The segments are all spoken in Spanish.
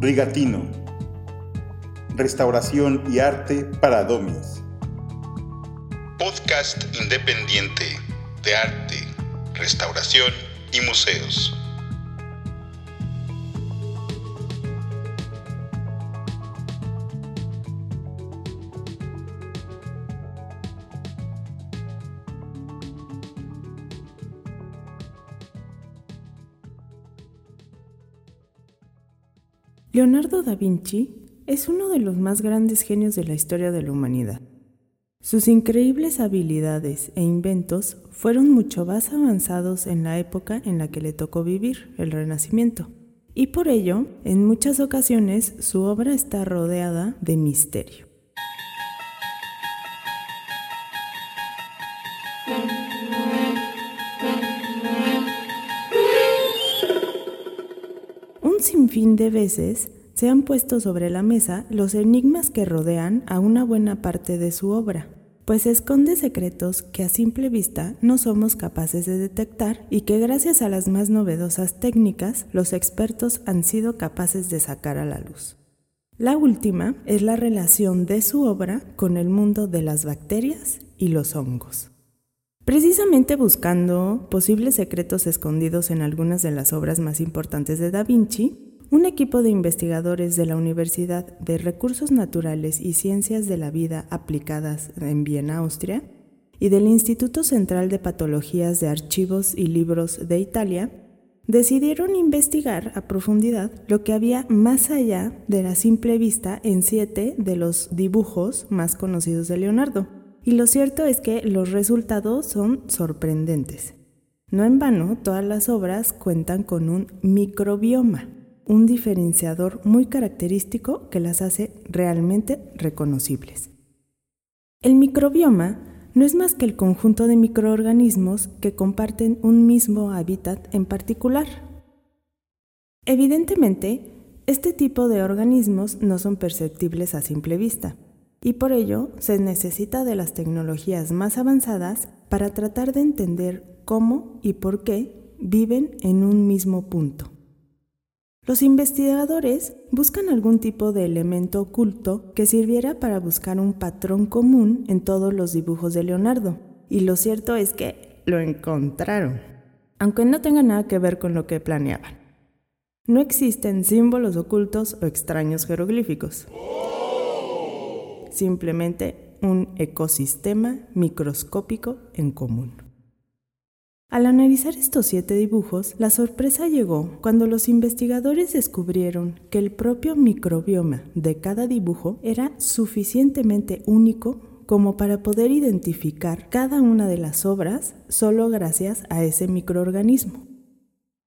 Rigatino. Restauración y arte para domis. Podcast independiente de arte, restauración y museos. Leonardo da Vinci es uno de los más grandes genios de la historia de la humanidad. Sus increíbles habilidades e inventos fueron mucho más avanzados en la época en la que le tocó vivir, el Renacimiento, y por ello, en muchas ocasiones, su obra está rodeada de misterio. Un sinfín de veces se han puesto sobre la mesa los enigmas que rodean a una buena parte de su obra, pues esconde secretos que a simple vista no somos capaces de detectar y que gracias a las más novedosas técnicas los expertos han sido capaces de sacar a la luz. La última es la relación de su obra con el mundo de las bacterias y los hongos. Precisamente buscando posibles secretos escondidos en algunas de las obras más importantes de Da Vinci, un equipo de investigadores de la Universidad de Recursos Naturales y Ciencias de la Vida Aplicadas en Viena, Austria, y del Instituto Central de Patologías de Archivos y Libros de Italia, decidieron investigar a profundidad lo que había más allá de la simple vista en siete de los dibujos más conocidos de Leonardo. Y lo cierto es que los resultados son sorprendentes. No en vano, todas las obras cuentan con un microbioma un diferenciador muy característico que las hace realmente reconocibles. El microbioma no es más que el conjunto de microorganismos que comparten un mismo hábitat en particular. Evidentemente, este tipo de organismos no son perceptibles a simple vista, y por ello se necesita de las tecnologías más avanzadas para tratar de entender cómo y por qué viven en un mismo punto. Los investigadores buscan algún tipo de elemento oculto que sirviera para buscar un patrón común en todos los dibujos de Leonardo, y lo cierto es que lo encontraron, aunque no tenga nada que ver con lo que planeaban. No existen símbolos ocultos o extraños jeroglíficos. Simplemente un ecosistema microscópico en común. Al analizar estos siete dibujos, la sorpresa llegó cuando los investigadores descubrieron que el propio microbioma de cada dibujo era suficientemente único como para poder identificar cada una de las obras solo gracias a ese microorganismo.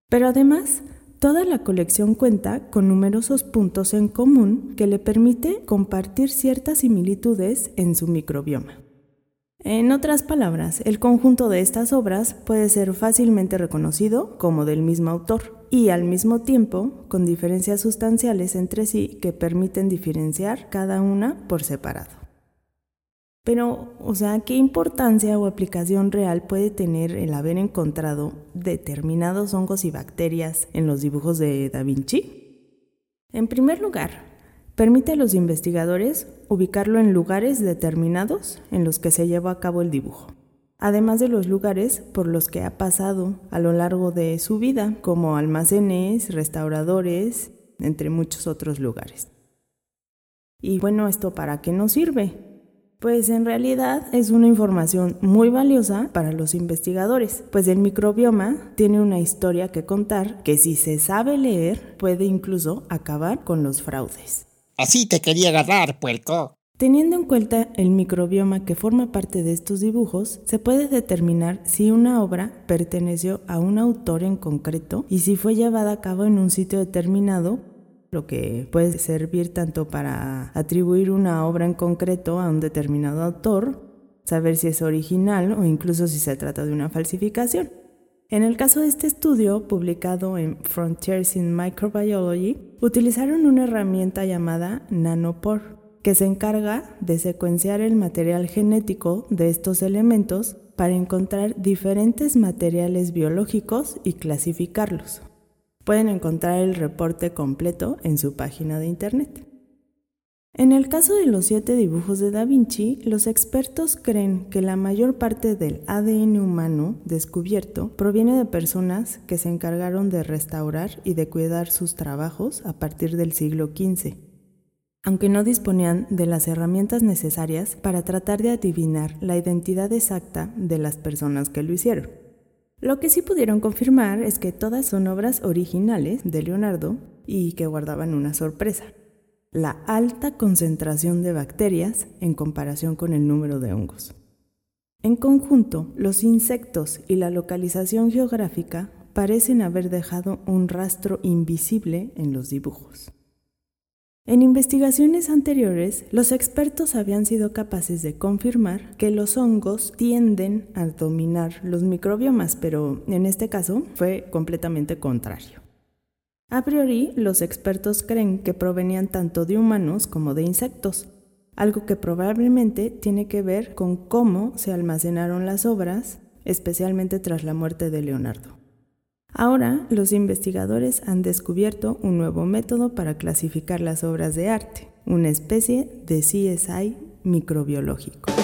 Pero además, toda la colección cuenta con numerosos puntos en común que le permite compartir ciertas similitudes en su microbioma. En otras palabras, el conjunto de estas obras puede ser fácilmente reconocido como del mismo autor y al mismo tiempo con diferencias sustanciales entre sí que permiten diferenciar cada una por separado. Pero, o sea, ¿qué importancia o aplicación real puede tener el haber encontrado determinados hongos y bacterias en los dibujos de Da Vinci? En primer lugar, Permite a los investigadores ubicarlo en lugares determinados en los que se lleva a cabo el dibujo, además de los lugares por los que ha pasado a lo largo de su vida, como almacenes, restauradores, entre muchos otros lugares. Y bueno, ¿esto para qué nos sirve? Pues en realidad es una información muy valiosa para los investigadores, pues el microbioma tiene una historia que contar que si se sabe leer puede incluso acabar con los fraudes. Así te quería agarrar, puerco. Teniendo en cuenta el microbioma que forma parte de estos dibujos, se puede determinar si una obra perteneció a un autor en concreto y si fue llevada a cabo en un sitio determinado, lo que puede servir tanto para atribuir una obra en concreto a un determinado autor, saber si es original o incluso si se trata de una falsificación. En el caso de este estudio, publicado en Frontiers in Microbiology, utilizaron una herramienta llamada Nanopore, que se encarga de secuenciar el material genético de estos elementos para encontrar diferentes materiales biológicos y clasificarlos. Pueden encontrar el reporte completo en su página de internet. En el caso de los siete dibujos de Da Vinci, los expertos creen que la mayor parte del ADN humano descubierto proviene de personas que se encargaron de restaurar y de cuidar sus trabajos a partir del siglo XV, aunque no disponían de las herramientas necesarias para tratar de adivinar la identidad exacta de las personas que lo hicieron. Lo que sí pudieron confirmar es que todas son obras originales de Leonardo y que guardaban una sorpresa la alta concentración de bacterias en comparación con el número de hongos. En conjunto, los insectos y la localización geográfica parecen haber dejado un rastro invisible en los dibujos. En investigaciones anteriores, los expertos habían sido capaces de confirmar que los hongos tienden a dominar los microbiomas, pero en este caso fue completamente contrario. A priori, los expertos creen que provenían tanto de humanos como de insectos, algo que probablemente tiene que ver con cómo se almacenaron las obras, especialmente tras la muerte de Leonardo. Ahora, los investigadores han descubierto un nuevo método para clasificar las obras de arte, una especie de CSI microbiológico.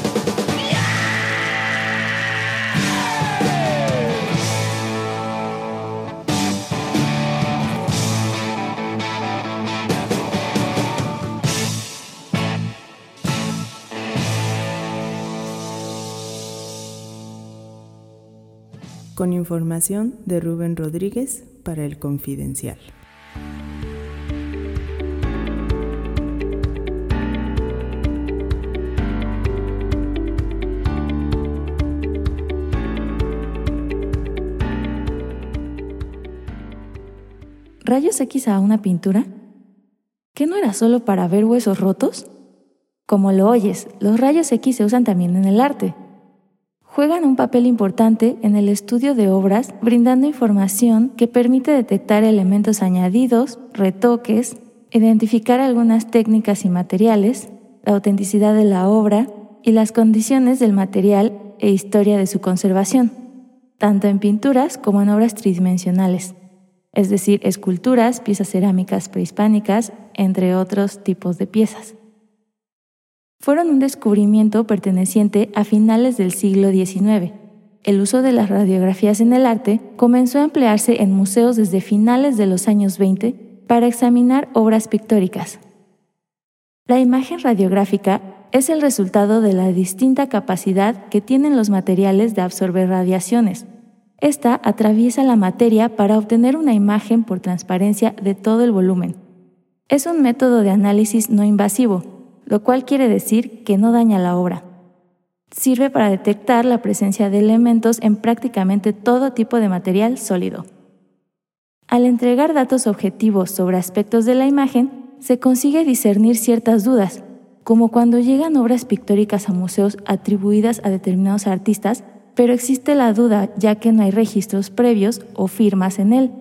Con información de Rubén Rodríguez para el Confidencial. ¿Rayos X a una pintura? ¿Qué no era solo para ver huesos rotos? Como lo oyes, los rayos X se usan también en el arte juegan un papel importante en el estudio de obras, brindando información que permite detectar elementos añadidos, retoques, identificar algunas técnicas y materiales, la autenticidad de la obra y las condiciones del material e historia de su conservación, tanto en pinturas como en obras tridimensionales, es decir, esculturas, piezas cerámicas prehispánicas, entre otros tipos de piezas fueron un descubrimiento perteneciente a finales del siglo XIX. El uso de las radiografías en el arte comenzó a emplearse en museos desde finales de los años 20 para examinar obras pictóricas. La imagen radiográfica es el resultado de la distinta capacidad que tienen los materiales de absorber radiaciones. Esta atraviesa la materia para obtener una imagen por transparencia de todo el volumen. Es un método de análisis no invasivo, lo cual quiere decir que no daña la obra. Sirve para detectar la presencia de elementos en prácticamente todo tipo de material sólido. Al entregar datos objetivos sobre aspectos de la imagen, se consigue discernir ciertas dudas, como cuando llegan obras pictóricas a museos atribuidas a determinados artistas, pero existe la duda ya que no hay registros previos o firmas en él.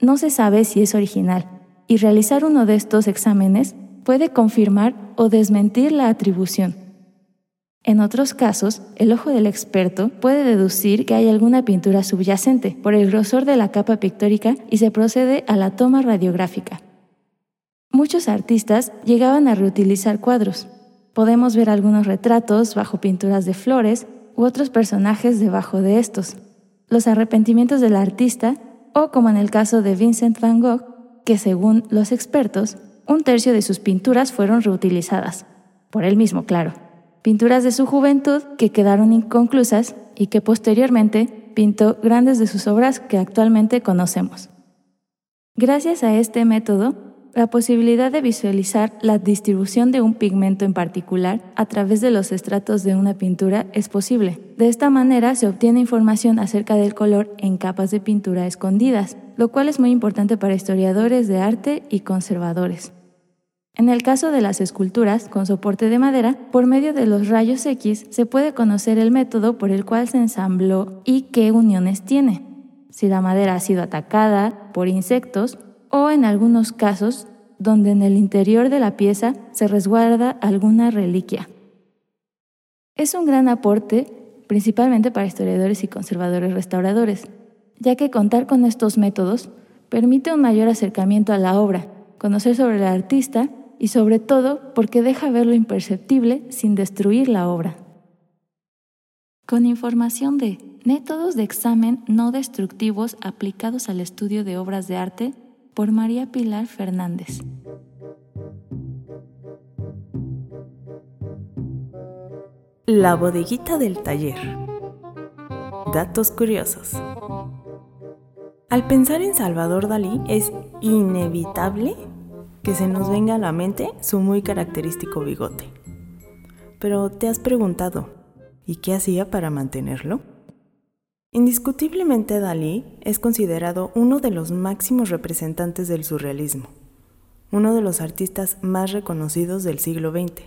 No se sabe si es original, y realizar uno de estos exámenes puede confirmar o desmentir la atribución. En otros casos, el ojo del experto puede deducir que hay alguna pintura subyacente por el grosor de la capa pictórica y se procede a la toma radiográfica. Muchos artistas llegaban a reutilizar cuadros. Podemos ver algunos retratos bajo pinturas de flores u otros personajes debajo de estos. Los arrepentimientos del artista, o como en el caso de Vincent van Gogh, que según los expertos un tercio de sus pinturas fueron reutilizadas, por él mismo, claro. Pinturas de su juventud que quedaron inconclusas y que posteriormente pintó grandes de sus obras que actualmente conocemos. Gracias a este método, la posibilidad de visualizar la distribución de un pigmento en particular a través de los estratos de una pintura es posible. De esta manera se obtiene información acerca del color en capas de pintura escondidas, lo cual es muy importante para historiadores de arte y conservadores. En el caso de las esculturas con soporte de madera, por medio de los rayos X se puede conocer el método por el cual se ensambló y qué uniones tiene, si la madera ha sido atacada por insectos o en algunos casos donde en el interior de la pieza se resguarda alguna reliquia. Es un gran aporte principalmente para historiadores y conservadores restauradores, ya que contar con estos métodos Permite un mayor acercamiento a la obra, conocer sobre el artista y sobre todo porque deja ver lo imperceptible sin destruir la obra. Con información de Métodos de examen no destructivos aplicados al estudio de obras de arte por María Pilar Fernández. La bodeguita del taller. Datos curiosos. Al pensar en Salvador Dalí es inevitable que se nos venga a la mente su muy característico bigote. Pero ¿te has preguntado, ¿y qué hacía para mantenerlo? Indiscutiblemente Dalí es considerado uno de los máximos representantes del surrealismo, uno de los artistas más reconocidos del siglo XX.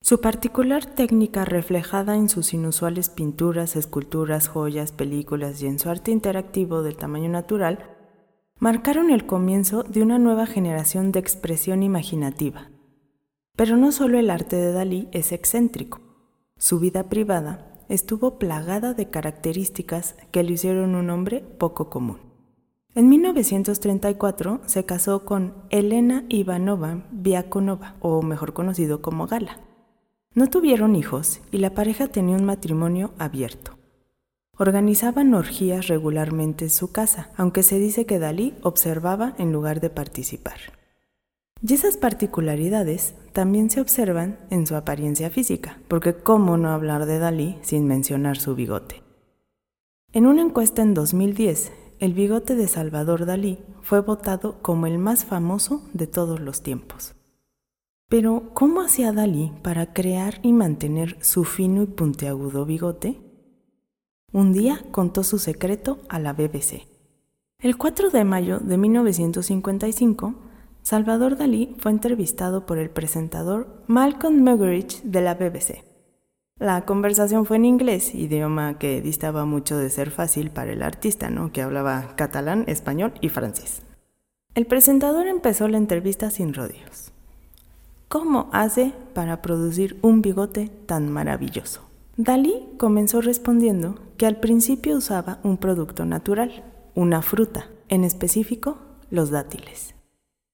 Su particular técnica reflejada en sus inusuales pinturas, esculturas, joyas, películas y en su arte interactivo del tamaño natural marcaron el comienzo de una nueva generación de expresión imaginativa. Pero no solo el arte de Dalí es excéntrico, su vida privada estuvo plagada de características que le hicieron un hombre poco común. En 1934 se casó con Elena Ivanova Viakonova, o mejor conocido como Gala. No tuvieron hijos y la pareja tenía un matrimonio abierto. Organizaban orgías regularmente en su casa, aunque se dice que Dalí observaba en lugar de participar. Y esas particularidades también se observan en su apariencia física, porque cómo no hablar de Dalí sin mencionar su bigote. En una encuesta en 2010, el bigote de Salvador Dalí fue votado como el más famoso de todos los tiempos. Pero, ¿cómo hacía Dalí para crear y mantener su fino y puntiagudo bigote? Un día contó su secreto a la BBC. El 4 de mayo de 1955, Salvador Dalí fue entrevistado por el presentador Malcolm Muggeridge de la BBC. La conversación fue en inglés, idioma que distaba mucho de ser fácil para el artista, que hablaba catalán, español y francés. El presentador empezó la entrevista sin rodeos. ¿Cómo hace para producir un bigote tan maravilloso? Dalí comenzó respondiendo que al principio usaba un producto natural, una fruta, en específico los dátiles.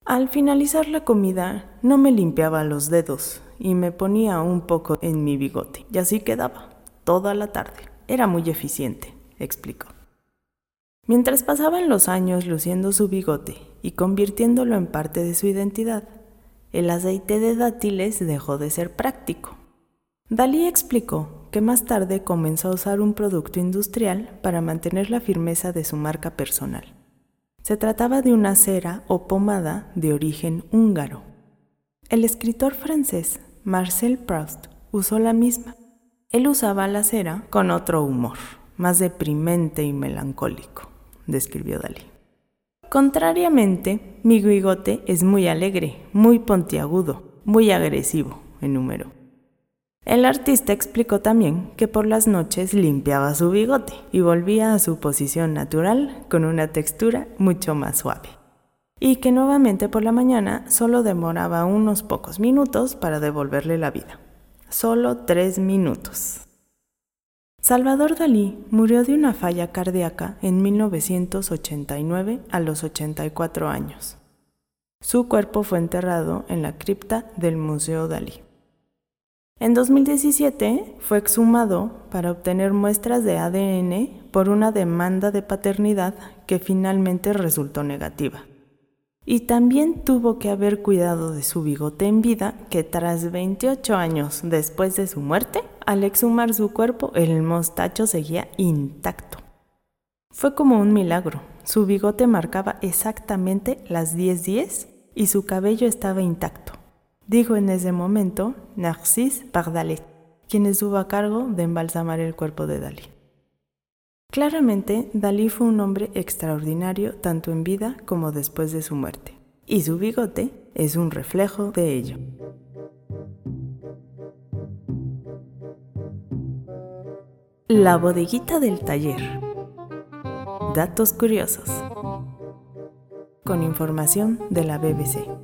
Al finalizar la comida no me limpiaba los dedos y me ponía un poco en mi bigote y así quedaba toda la tarde. Era muy eficiente, explicó. Mientras pasaban los años luciendo su bigote y convirtiéndolo en parte de su identidad, el aceite de dátiles dejó de ser práctico. Dalí explicó que más tarde comenzó a usar un producto industrial para mantener la firmeza de su marca personal. Se trataba de una cera o pomada de origen húngaro. El escritor francés Marcel Proust usó la misma. Él usaba la cera con otro humor, más deprimente y melancólico, describió Dalí. Contrariamente, mi bigote es muy alegre, muy pontiagudo, muy agresivo, número. El artista explicó también que por las noches limpiaba su bigote y volvía a su posición natural con una textura mucho más suave. Y que nuevamente por la mañana solo demoraba unos pocos minutos para devolverle la vida. Solo tres minutos. Salvador Dalí murió de una falla cardíaca en 1989 a los 84 años. Su cuerpo fue enterrado en la cripta del Museo Dalí. En 2017 fue exhumado para obtener muestras de ADN por una demanda de paternidad que finalmente resultó negativa. Y también tuvo que haber cuidado de su bigote en vida, que tras 28 años después de su muerte, al exhumar su cuerpo, el mostacho seguía intacto. Fue como un milagro. Su bigote marcaba exactamente las 10:10 y su cabello estaba intacto. Dijo en ese momento Narcisse Pardalet, quien estuvo a cargo de embalsamar el cuerpo de Dalí. Claramente, Dalí fue un hombre extraordinario tanto en vida como después de su muerte, y su bigote es un reflejo de ello. La bodeguita del taller. Datos curiosos. Con información de la BBC.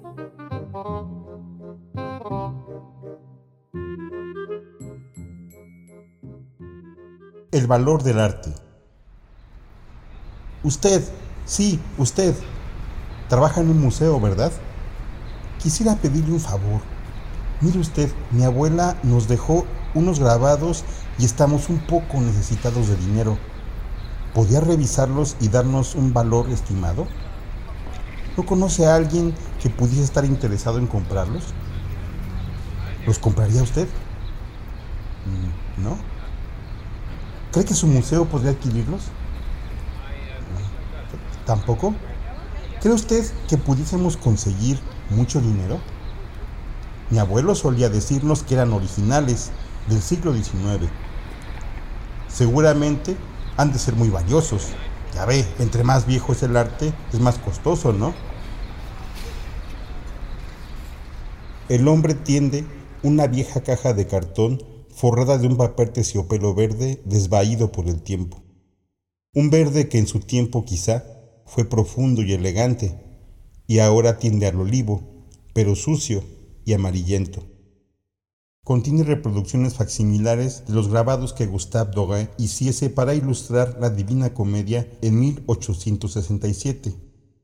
Valor del arte. Usted, sí, usted, Trabaja en un museo, ¿verdad? Quisiera pedirle un favor. Mire usted, mi abuela nos dejó unos grabados y estamos un poco necesitados de dinero. ¿Podría revisarlos y darnos un valor estimado? ¿No conoce a alguien que pudiese estar interesado en comprarlos? ¿Los compraría usted? Mm, ¿No? ¿Cree que su museo podría adquirirlos? ¿Tampoco? ¿Cree usted que pudiésemos conseguir mucho dinero? Mi abuelo solía decirnos que eran originales del siglo XIX. Seguramente han de ser muy valiosos. Ya ve, entre más viejo es el arte, es más costoso, ¿no? El hombre tiende una vieja caja de cartón forrada de un papel terciopelo verde desvaído por el tiempo. Un verde que en su tiempo quizá fue profundo y elegante, y ahora tiende al olivo, pero sucio y amarillento. Contiene reproducciones facsimilares de los grabados que Gustave Doré hiciese para ilustrar la Divina Comedia en 1867.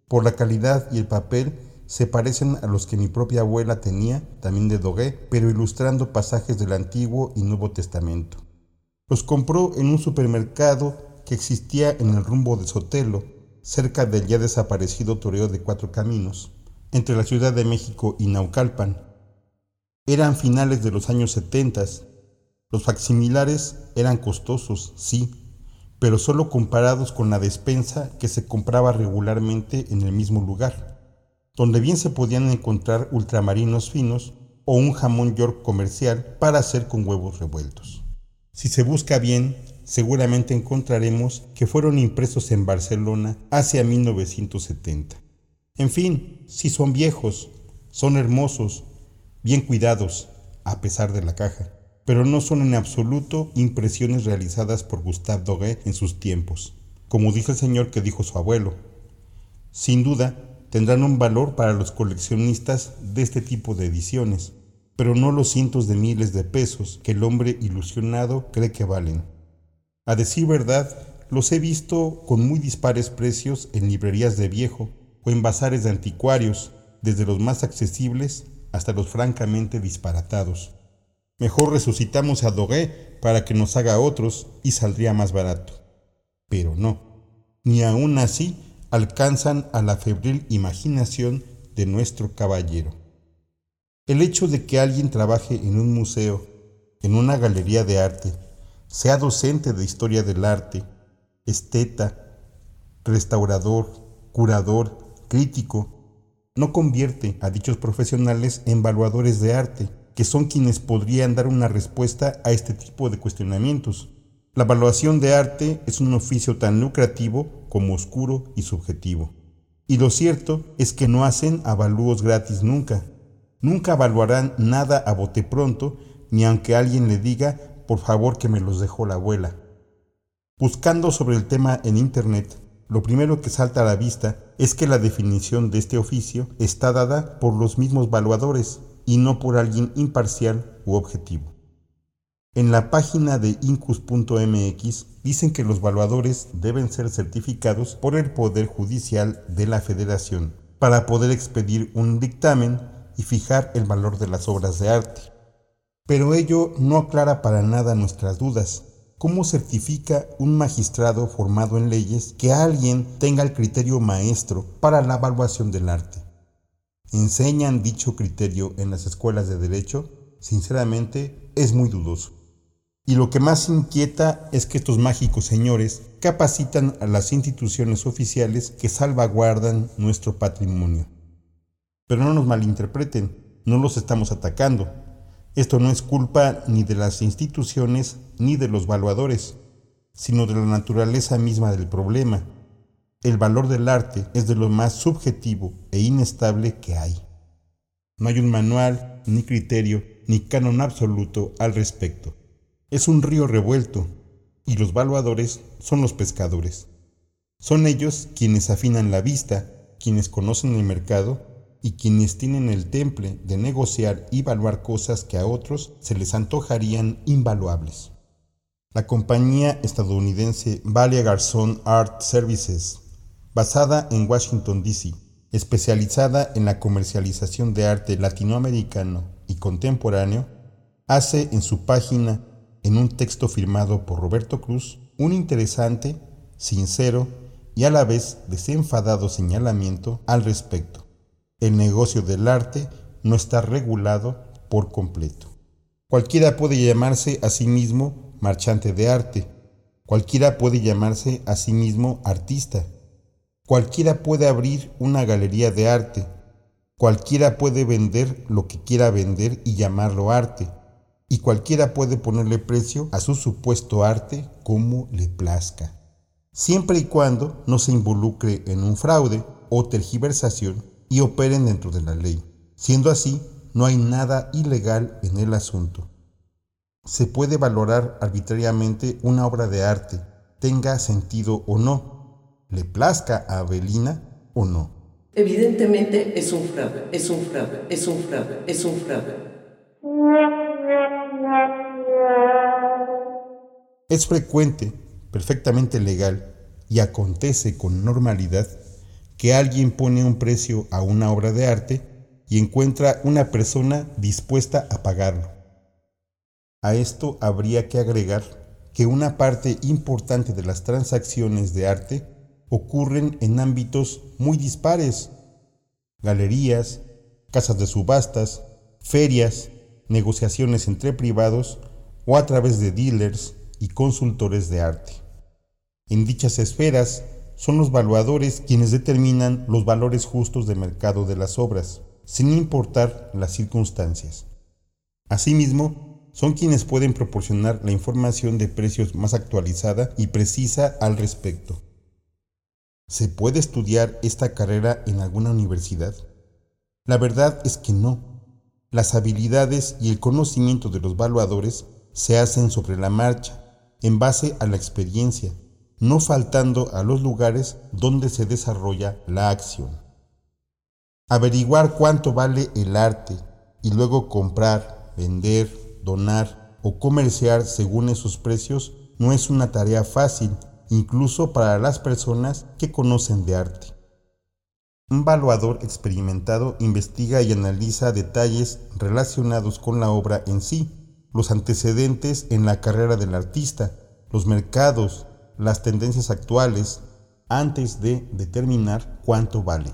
Por la calidad y el papel se parecen a los que mi propia abuela tenía, también de Dogué, pero ilustrando pasajes del Antiguo y Nuevo Testamento. Los compró en un supermercado que existía en el rumbo de Sotelo, cerca del ya desaparecido Toreo de Cuatro Caminos, entre la Ciudad de México y Naucalpan. Eran finales de los años setentas. Los facsimilares eran costosos, sí, pero solo comparados con la despensa que se compraba regularmente en el mismo lugar donde bien se podían encontrar ultramarinos finos o un jamón york comercial para hacer con huevos revueltos. Si se busca bien, seguramente encontraremos que fueron impresos en Barcelona hacia 1970. En fin, si son viejos, son hermosos, bien cuidados, a pesar de la caja, pero no son en absoluto impresiones realizadas por Gustave Doguet en sus tiempos, como dice el señor que dijo su abuelo. Sin duda, tendrán un valor para los coleccionistas de este tipo de ediciones, pero no los cientos de miles de pesos que el hombre ilusionado cree que valen. A decir verdad, los he visto con muy dispares precios en librerías de viejo o en bazares de anticuarios, desde los más accesibles hasta los francamente disparatados. Mejor resucitamos a Dogué para que nos haga otros y saldría más barato. Pero no, ni aún así alcanzan a la febril imaginación de nuestro caballero. El hecho de que alguien trabaje en un museo, en una galería de arte, sea docente de historia del arte, esteta, restaurador, curador, crítico, no convierte a dichos profesionales en evaluadores de arte, que son quienes podrían dar una respuesta a este tipo de cuestionamientos. La evaluación de arte es un oficio tan lucrativo como oscuro y subjetivo. Y lo cierto es que no hacen avalúos gratis nunca. Nunca evaluarán nada a bote pronto, ni aunque alguien le diga, por favor que me los dejó la abuela. Buscando sobre el tema en Internet, lo primero que salta a la vista es que la definición de este oficio está dada por los mismos evaluadores y no por alguien imparcial u objetivo. En la página de incus.mx dicen que los valuadores deben ser certificados por el Poder Judicial de la Federación para poder expedir un dictamen y fijar el valor de las obras de arte. Pero ello no aclara para nada nuestras dudas. ¿Cómo certifica un magistrado formado en leyes que alguien tenga el criterio maestro para la evaluación del arte? ¿Enseñan dicho criterio en las escuelas de derecho? Sinceramente, es muy dudoso. Y lo que más inquieta es que estos mágicos señores capacitan a las instituciones oficiales que salvaguardan nuestro patrimonio. Pero no nos malinterpreten, no los estamos atacando. Esto no es culpa ni de las instituciones ni de los valuadores, sino de la naturaleza misma del problema. El valor del arte es de lo más subjetivo e inestable que hay. No hay un manual, ni criterio, ni canon absoluto al respecto. Es un río revuelto y los valuadores son los pescadores. Son ellos quienes afinan la vista, quienes conocen el mercado y quienes tienen el temple de negociar y valuar cosas que a otros se les antojarían invaluables. La compañía estadounidense Valia Garzón Art Services, basada en Washington, D.C., especializada en la comercialización de arte latinoamericano y contemporáneo, hace en su página, en un texto firmado por Roberto Cruz, un interesante, sincero y a la vez desenfadado señalamiento al respecto. El negocio del arte no está regulado por completo. Cualquiera puede llamarse a sí mismo marchante de arte, cualquiera puede llamarse a sí mismo artista, cualquiera puede abrir una galería de arte, cualquiera puede vender lo que quiera vender y llamarlo arte, y cualquiera puede ponerle precio a su supuesto arte como le plazca, siempre y cuando no se involucre en un fraude o tergiversación y operen dentro de la ley. Siendo así, no hay nada ilegal en el asunto. Se puede valorar arbitrariamente una obra de arte, tenga sentido o no, le plazca a Avelina o no. Evidentemente es un fraude, es un fraude, es un fraude, es un fraude. Frecuente, perfectamente legal y acontece con normalidad que alguien pone un precio a una obra de arte y encuentra una persona dispuesta a pagarlo. A esto habría que agregar que una parte importante de las transacciones de arte ocurren en ámbitos muy dispares. Galerías, casas de subastas, ferias, negociaciones entre privados o a través de dealers y consultores de arte. En dichas esferas son los valuadores quienes determinan los valores justos de mercado de las obras sin importar las circunstancias. Asimismo, son quienes pueden proporcionar la información de precios más actualizada y precisa al respecto. ¿Se puede estudiar esta carrera en alguna universidad? La verdad es que no. Las habilidades y el conocimiento de los valuadores se hacen sobre la marcha, en base a la experiencia, no faltando a los lugares donde se desarrolla la acción. Averiguar cuánto vale el arte y luego comprar, vender, donar o comerciar según esos precios no es una tarea fácil, incluso para las personas que conocen de arte. Un valuador experimentado investiga y analiza detalles relacionados con la obra en sí, los antecedentes en la carrera del artista, los mercados, las tendencias actuales, antes de determinar cuánto vale.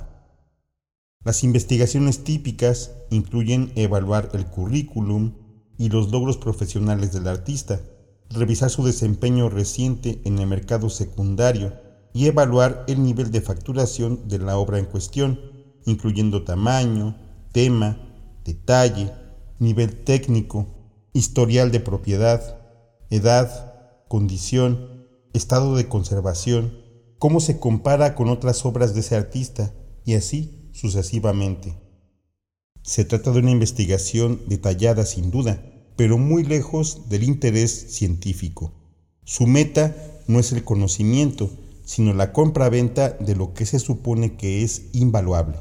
Las investigaciones típicas incluyen evaluar el currículum y los logros profesionales del artista, revisar su desempeño reciente en el mercado secundario y evaluar el nivel de facturación de la obra en cuestión, incluyendo tamaño, tema, detalle, nivel técnico, historial de propiedad, edad, condición, estado de conservación, cómo se compara con otras obras de ese artista y así sucesivamente. Se trata de una investigación detallada sin duda, pero muy lejos del interés científico. Su meta no es el conocimiento, sino la compra-venta de lo que se supone que es invaluable.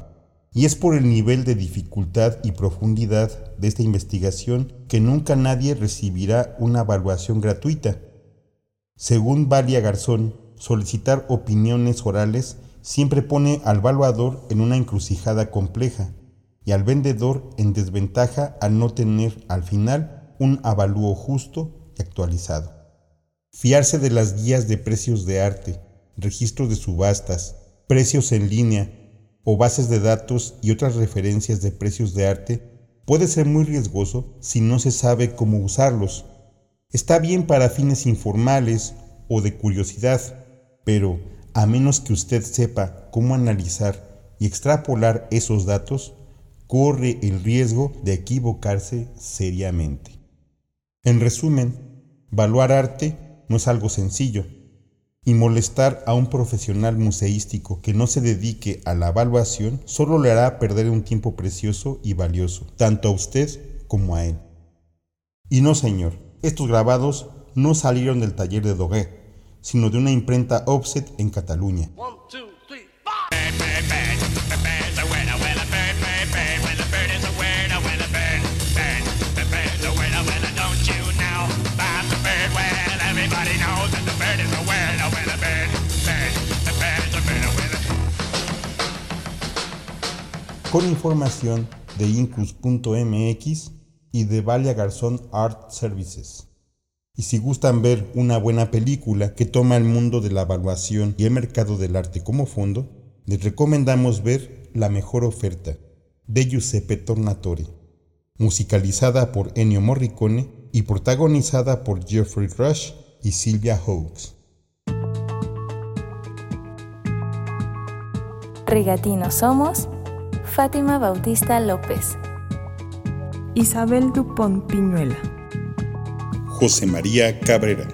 Y es por el nivel de dificultad y profundidad de esta investigación que nunca nadie recibirá una evaluación gratuita. Según Valia Garzón, solicitar opiniones orales siempre pone al valuador en una encrucijada compleja y al vendedor en desventaja al no tener al final un avalúo justo y actualizado. Fiarse de las guías de precios de arte, registros de subastas, precios en línea o bases de datos y otras referencias de precios de arte puede ser muy riesgoso si no se sabe cómo usarlos. Está bien para fines informales o de curiosidad, pero a menos que usted sepa cómo analizar y extrapolar esos datos, corre el riesgo de equivocarse seriamente. En resumen, evaluar arte no es algo sencillo, y molestar a un profesional museístico que no se dedique a la evaluación solo le hará perder un tiempo precioso y valioso, tanto a usted como a él. Y no, señor, estos grabados no salieron del taller de Doguet, sino de una imprenta offset en Cataluña. Con información de incus.mx y de Valia Garzón Art Services. Y si gustan ver una buena película que toma el mundo de la evaluación y el mercado del arte como fondo, les recomendamos ver La mejor oferta de Giuseppe Tornatore, musicalizada por Ennio Morricone y protagonizada por Jeffrey Rush y Sylvia Hawkes. Rigatinos somos Fátima Bautista López, Isabel Dupont Piñuela, José María Cabrera.